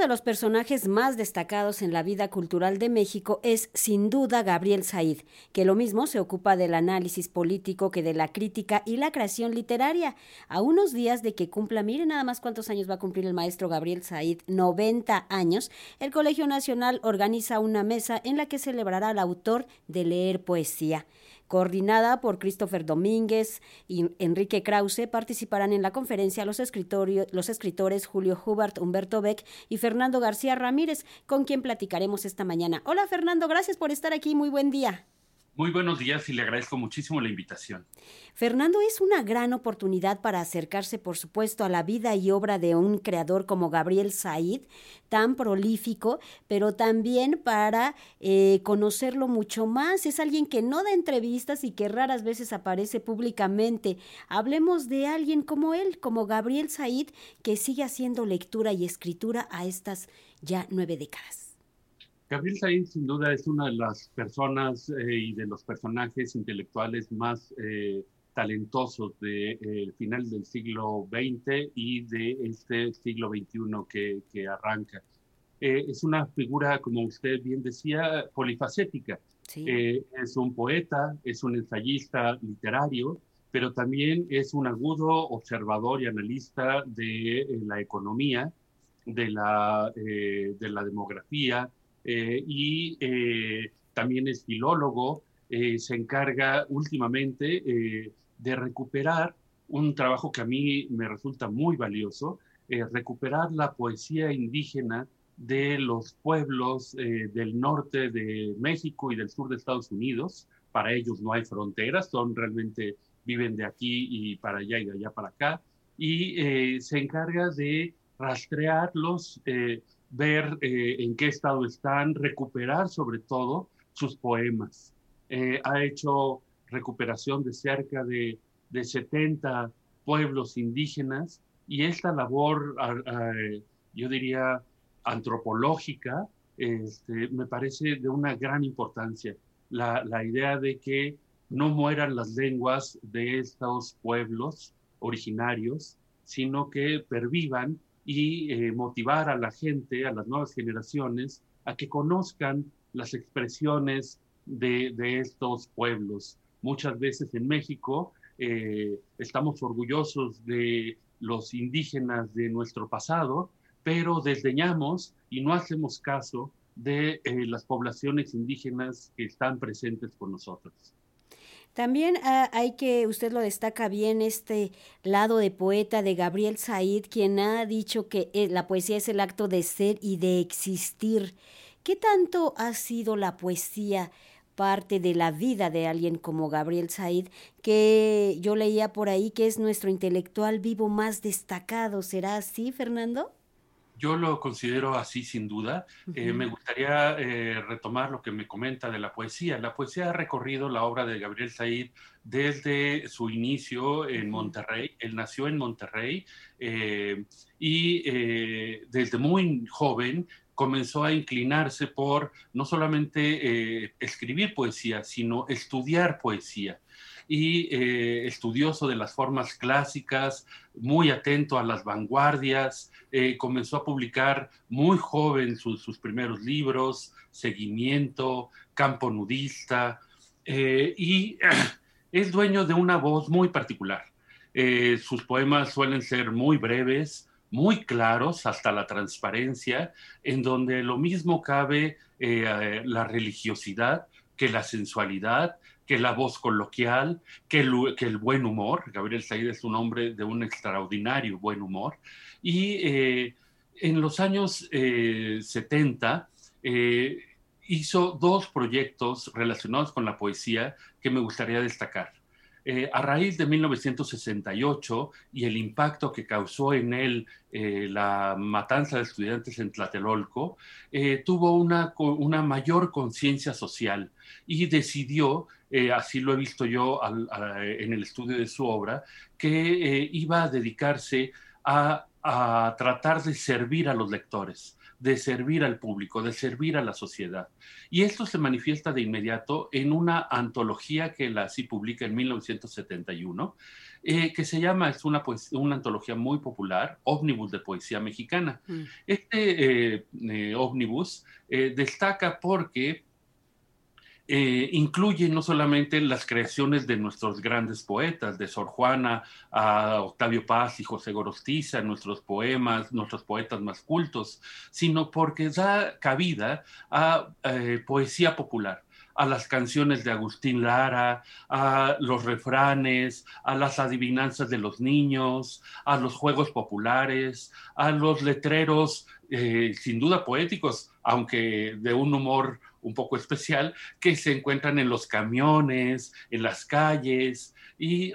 De los personajes más destacados en la vida cultural de México es sin duda Gabriel Said, que lo mismo se ocupa del análisis político que de la crítica y la creación literaria. A unos días de que cumpla, miren nada más cuántos años va a cumplir el maestro Gabriel Said, 90 años, el Colegio Nacional organiza una mesa en la que celebrará al autor de leer poesía coordinada por Christopher Domínguez y Enrique Krause, participarán en la conferencia los, los escritores Julio Hubert, Humberto Beck y Fernando García Ramírez, con quien platicaremos esta mañana. Hola Fernando, gracias por estar aquí, muy buen día. Muy buenos días y le agradezco muchísimo la invitación. Fernando, es una gran oportunidad para acercarse, por supuesto, a la vida y obra de un creador como Gabriel Said, tan prolífico, pero también para eh, conocerlo mucho más. Es alguien que no da entrevistas y que raras veces aparece públicamente. Hablemos de alguien como él, como Gabriel Said, que sigue haciendo lectura y escritura a estas ya nueve décadas. Gabriel Said sin duda es una de las personas eh, y de los personajes intelectuales más eh, talentosos del de, eh, final del siglo XX y de este siglo XXI que, que arranca. es una figura, como usted bien decía, polifacética. es un poeta, es un ensayista literario, pero también es un agudo observador y analista de la economía, de la, de la demografía, eh, y eh, también es filólogo, eh, se encarga últimamente de recuperar un trabajo que a mí me resulta muy valioso, recuperar la poesía indígena de los pueblos del norte de México y del sur de Estados Unidos. Para ellos no hay fronteras, son realmente viven de aquí y para allá y de allá para acá. Y se encarga de rastrearlos, ver eh, en qué estado están, recuperar sobre todo sus poemas. Eh, ha hecho recuperación de cerca de, de 70 pueblos indígenas y esta labor, yo diría, antropológica, este, me parece de una gran importancia. La, la idea de que no mueran las lenguas de estos pueblos originarios, sino que pervivan y eh, motivar a la gente, a las nuevas generaciones, a que conozcan las expresiones de, estos pueblos. Muchas veces en México eh, estamos orgullosos de los indígenas de nuestro pasado, pero desdeñamos y no hacemos caso de eh, las poblaciones indígenas que están presentes con nosotros. También ah, hay que, usted lo destaca bien, este lado de poeta de Gabriel Said, quien ha dicho que eh, la poesía es el acto de ser y de existir. ¿Qué tanto ha sido la poesía parte de la vida de alguien como Gabriel Said, que yo leía por ahí que es nuestro intelectual vivo más destacado? ¿Será así, Fernando? Yo lo considero así sin duda. Eh, me gustaría eh, retomar lo que me comenta de la poesía. La poesía ha recorrido la obra de Gabriel Said desde su inicio en Monterrey. Él nació en Monterrey eh, y desde muy joven comenzó a inclinarse por no solamente escribir poesía, sino estudiar poesía y eh, estudioso de las formas clásicas, muy atento a las vanguardias, eh, comenzó a publicar muy joven sus primeros libros, Seguimiento, Campo Nudista, eh, y es dueño de una voz muy particular. sus poemas suelen ser muy breves, muy claros hasta la transparencia, en donde lo mismo cabe la religiosidad que la sensualidad, que la voz coloquial, que el, que el buen humor. Gabriel Said es un hombre de un extraordinario buen humor. Y eh, en los años 70 eh, eh, hizo dos proyectos relacionados con la poesía que me gustaría destacar. Eh, a raíz de 1968 y el impacto que causó en él eh, la matanza de estudiantes en Tlatelolco, eh, tuvo una, una mayor conciencia social y decidió, así lo he visto yo en el estudio de su obra, que iba a dedicarse a, a tratar de servir a los lectores de servir al público, de servir a la sociedad. Y esto se manifiesta de inmediato en una antología que la sí publica en 1971, eh, que se llama, es una, una antología muy popular, Ómnibus de Poesía Mexicana. Mm. Este eh, eh, ómnibus destaca porque eh, incluye no solamente las creaciones de nuestros grandes poetas, de Sor Juana a Octavio Paz y José Gorostiza, nuestros poemas, nuestros poetas más cultos, sino porque da cabida a eh, poesía popular a las canciones de Agustín Lara, a los refranes, a las adivinanzas de los niños, a los juegos populares, a los letreros eh, sin duda poéticos, aunque de un humor un poco especial, que se encuentran en los camiones, en las calles, y,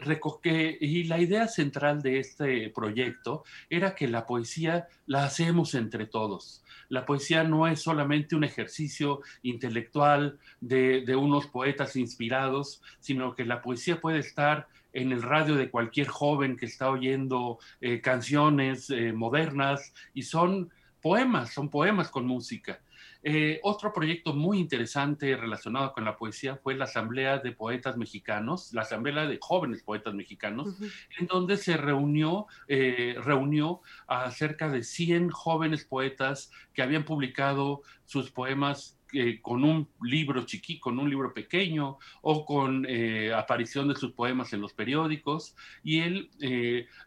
la idea central de este proyecto era que la poesía la hacemos entre todos. La poesía no es solamente un ejercicio intelectual de, unos poetas inspirados, sino que la poesía puede estar en el radio de cualquier joven que está oyendo eh, canciones eh, modernas y son poemas, son poemas con música. Eh, otro proyecto muy interesante relacionado con la poesía fue la Asamblea de Poetas Mexicanos, la Asamblea de Jóvenes Poetas Mexicanos, en donde se reunió, eh, reunió a cerca de 100 jóvenes poetas que habían publicado sus poemas eh, con un libro chiquito, con un libro pequeño o con aparición de sus poemas en los periódicos y él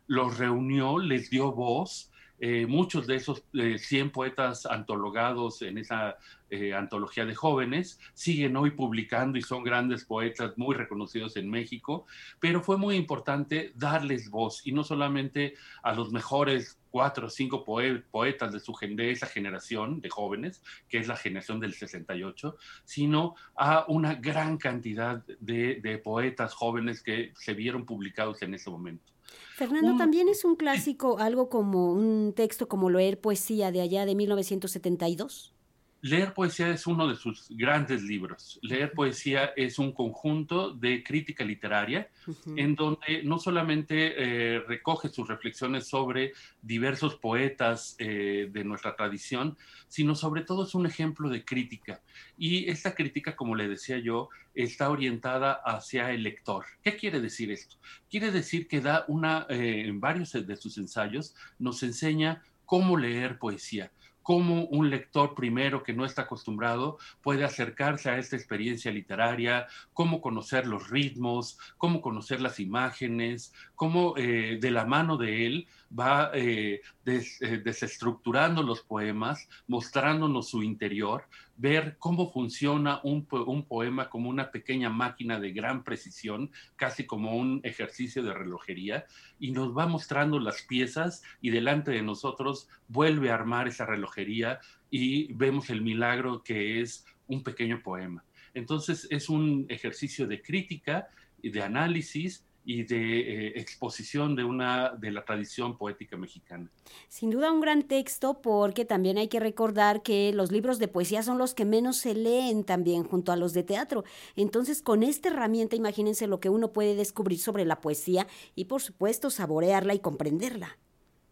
los reunió, les dio voz eh, muchos de esos 100 eh, poetas antologados en esa eh, antología de jóvenes siguen hoy publicando y son grandes poetas muy reconocidos en México, pero fue muy importante darles voz y no solamente a los mejores cuatro o cinco poetas de, su, esa generación de jóvenes, que es la generación del 68, sino a una gran cantidad de poetas jóvenes que se vieron publicados en ese momento. Fernando, también es un clásico, algo como un texto como leer poesía de allá de 1972. Leer poesía es uno de sus grandes libros. Leer poesía es un conjunto de crítica literaria en donde no solamente eh, recoge sus reflexiones sobre diversos poetas eh, de nuestra tradición, sino sobre todo es un ejemplo de crítica. Y esta crítica, como le decía yo, está orientada hacia el lector. ¿Qué quiere decir esto? Quiere decir que da una, eh, en varios de sus ensayos, nos enseña cómo leer poesía cómo un lector primero que no está acostumbrado puede acercarse a esta experiencia literaria, cómo conocer los ritmos, cómo conocer las imágenes, cómo eh, de la mano de él va eh, eh, desestructurando los poemas, mostrándonos su interior, ver cómo funciona un, un, poema como una pequeña máquina de gran precisión, casi como un ejercicio de relojería, y nos va mostrando las piezas y delante de nosotros vuelve a armar esa relojería y vemos el milagro que es un pequeño poema. Entonces es un ejercicio de crítica y de análisis y de eh, exposición de una de la tradición poética mexicana. Sin duda un gran texto porque también hay que recordar que los libros de poesía son los que menos se leen también junto a los de teatro. Entonces, con esta herramienta imagínense lo que uno puede descubrir sobre la poesía y por supuesto saborearla y comprenderla.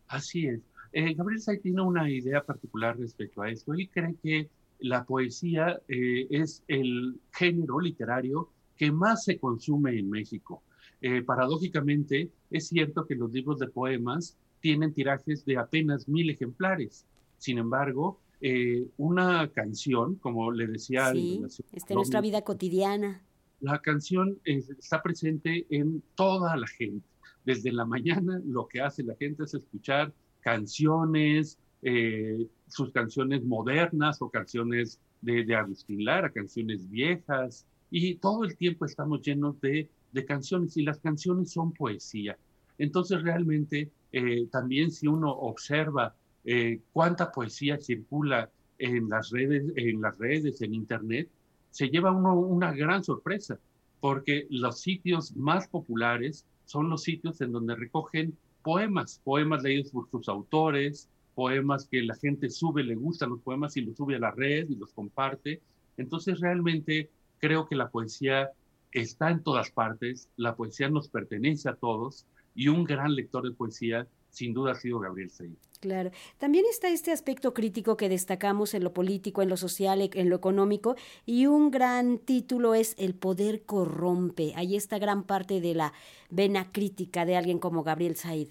Así es. Eh, Gabriel Say tiene una idea particular respecto a esto. Él cree que la poesía eh, es el género literario que más se consume en México. Eh, paradójicamente, es cierto que los libros de poemas tienen tirajes de apenas mil ejemplares. Sin embargo, eh, una canción, como le decía... Sí, está en nuestra vida cotidiana. La canción está presente en toda la gente. Desde la mañana lo que hace la gente es escuchar canciones, eh, sus canciones modernas o canciones de, de Agustín Lara, canciones viejas, y todo el tiempo estamos llenos de de canciones y las canciones son poesía. Entonces realmente eh, también si uno observa eh, cuánta poesía circula en las redes, en las redes, en internet, se lleva uno una gran sorpresa. porque los sitios más populares son los sitios en donde recogen poemas, poemas leídos por sus autores, poemas que la gente sube, le gustan los poemas y los sube a la red y los comparte. Entonces realmente creo que la poesía está en todas partes, la poesía nos pertenece a todos y un gran lector de poesía sin duda ha sido Gabriel Said. Claro. También está este aspecto crítico que destacamos en lo político, en lo social, en lo económico, y un gran título es El poder corrompe. Ahí está gran parte de la vena crítica de alguien como Gabriel Said.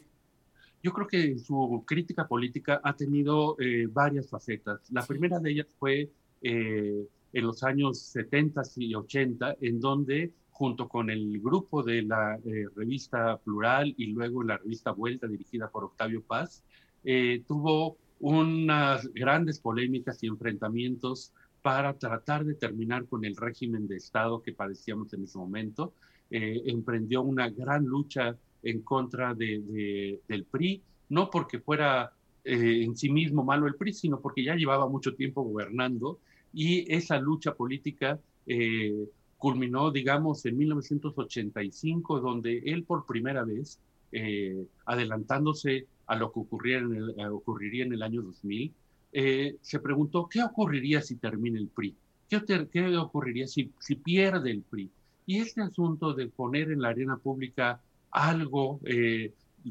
Yo creo que su crítica política ha tenido eh, varias facetas. La primera de ellas fue eh, en los años 70 y 80, en donde junto con el grupo de la eh, revista Plural y luego la revista Vuelta dirigida por Octavio Paz, eh, tuvo unas grandes polémicas y enfrentamientos para tratar de terminar con el régimen de Estado que padecíamos en ese momento. Eh, emprendió una gran lucha en contra de, del PRI, no porque fuera en sí mismo malo el PRI, sino porque ya llevaba mucho tiempo gobernando y esa lucha política culminó, digamos, en 1985, donde él por primera vez, eh, adelantándose a lo que eh, ocurriría en el año 2000, eh, se preguntó, ¿qué ocurriría si termina el PRI? ¿Qué, ocurriría si, pierde el PRI? Y este asunto de poner en la arena pública algo,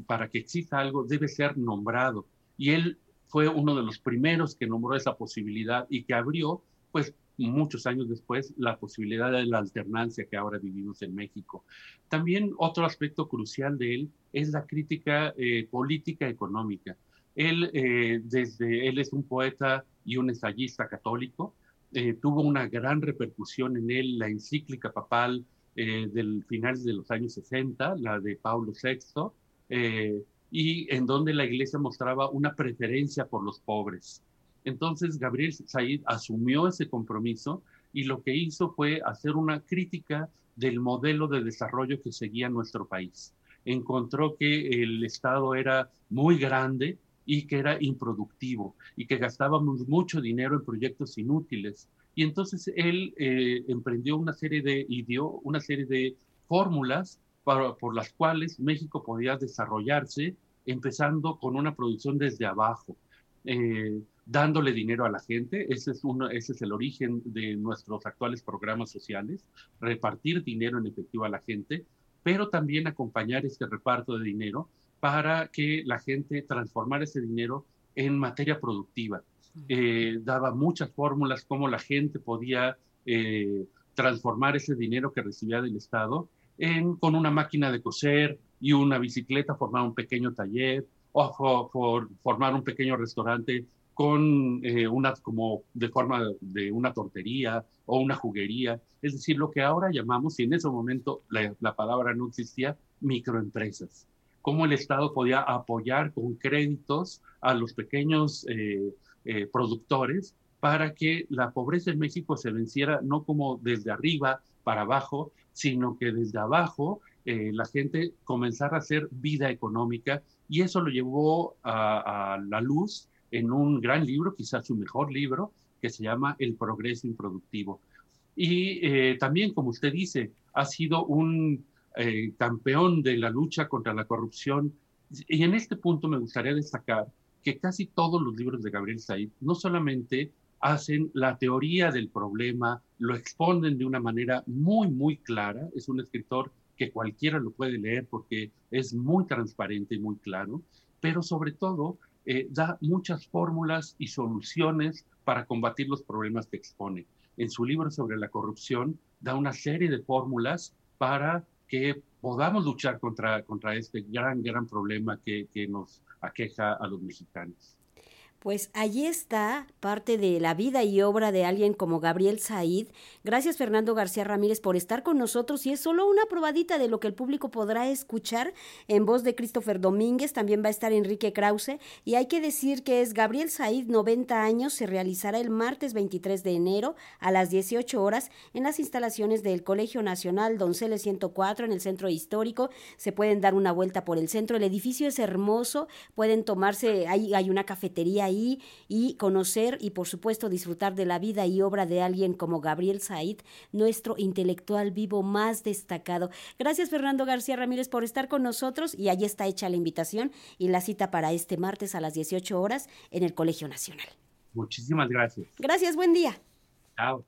para que exista algo, debe ser nombrado. Y él fue uno de los primeros que nombró esa posibilidad y que abrió, pues, muchos años después la posibilidad de la alternancia que ahora vivimos en México. También otro aspecto crucial de él es la crítica eh, política económica. Él, eh, desde, él es un poeta y un ensayista católico, eh, tuvo una gran repercusión en él la encíclica papal del final de los años 60, la de Pablo VI, y en donde la iglesia mostraba una preferencia por los pobres. Entonces Gabriel Said asumió ese compromiso y lo que hizo fue hacer una crítica del modelo de desarrollo que seguía nuestro país. Encontró que el Estado era muy grande y que era improductivo y que gastábamos mucho dinero en proyectos inútiles. Y entonces él eh, emprendió una serie de, y una serie de fórmulas por las cuales México podía desarrollarse, empezando con una producción desde abajo. Eh, dándole dinero a la gente. Ese es, uno, ese es el origen de nuestros actuales programas sociales, repartir dinero en efectivo a la gente, pero también acompañar este reparto de dinero para que la gente transformara ese dinero en materia productiva. Eh, daba muchas fórmulas cómo la gente podía eh, transformar ese dinero que recibía del Estado en, con una máquina de coser y una bicicleta, formar un pequeño taller o formar un pequeño restaurante con eh, una, como de forma de una tortería o una juguería, es decir, lo que ahora llamamos, y en ese momento la, palabra no existía, microempresas. Cómo el Estado podía apoyar con créditos a los pequeños eh, eh, productores para que la pobreza en México se venciera no como desde arriba para abajo, sino que desde abajo la gente comenzara a hacer vida económica y eso lo llevó a, a la luz en un gran libro, quizás su mejor libro, que se llama El progreso improductivo. Y eh, también, como usted dice, ha sido un eh, campeón de la lucha contra la corrupción. Y en este punto me gustaría destacar que casi todos los libros de Gabriel Said no solamente hacen la teoría del problema, lo exponen de una manera muy, muy clara. Es un escritor que cualquiera lo puede leer porque es muy transparente y muy claro, pero sobre todo eh, da muchas fórmulas y soluciones para combatir los problemas que expone. En su libro sobre la corrupción da una serie de fórmulas para que podamos luchar contra, contra este gran, gran problema que, que nos aqueja a los mexicanos. Pues allí está parte de la vida y obra de alguien como Gabriel Said. Gracias Fernando García Ramírez por estar con nosotros y es solo una probadita de lo que el público podrá escuchar en voz de Christopher Domínguez. También va a estar Enrique Krause y hay que decir que es Gabriel Said, 90 años, se realizará el martes 23 de enero a las 18 horas en las instalaciones del Colegio Nacional Donceles 104 en el centro histórico. Se pueden dar una vuelta por el centro. El edificio es hermoso, pueden tomarse, hay, hay una cafetería ahí ahí y conocer y por supuesto disfrutar de la vida y obra de alguien como Gabriel Said, nuestro intelectual vivo más destacado. Gracias Fernando García Ramírez por estar con nosotros y ahí está hecha la invitación y la cita para este martes a las 18 horas en el Colegio Nacional. Muchísimas gracias. Gracias, buen día. Chao.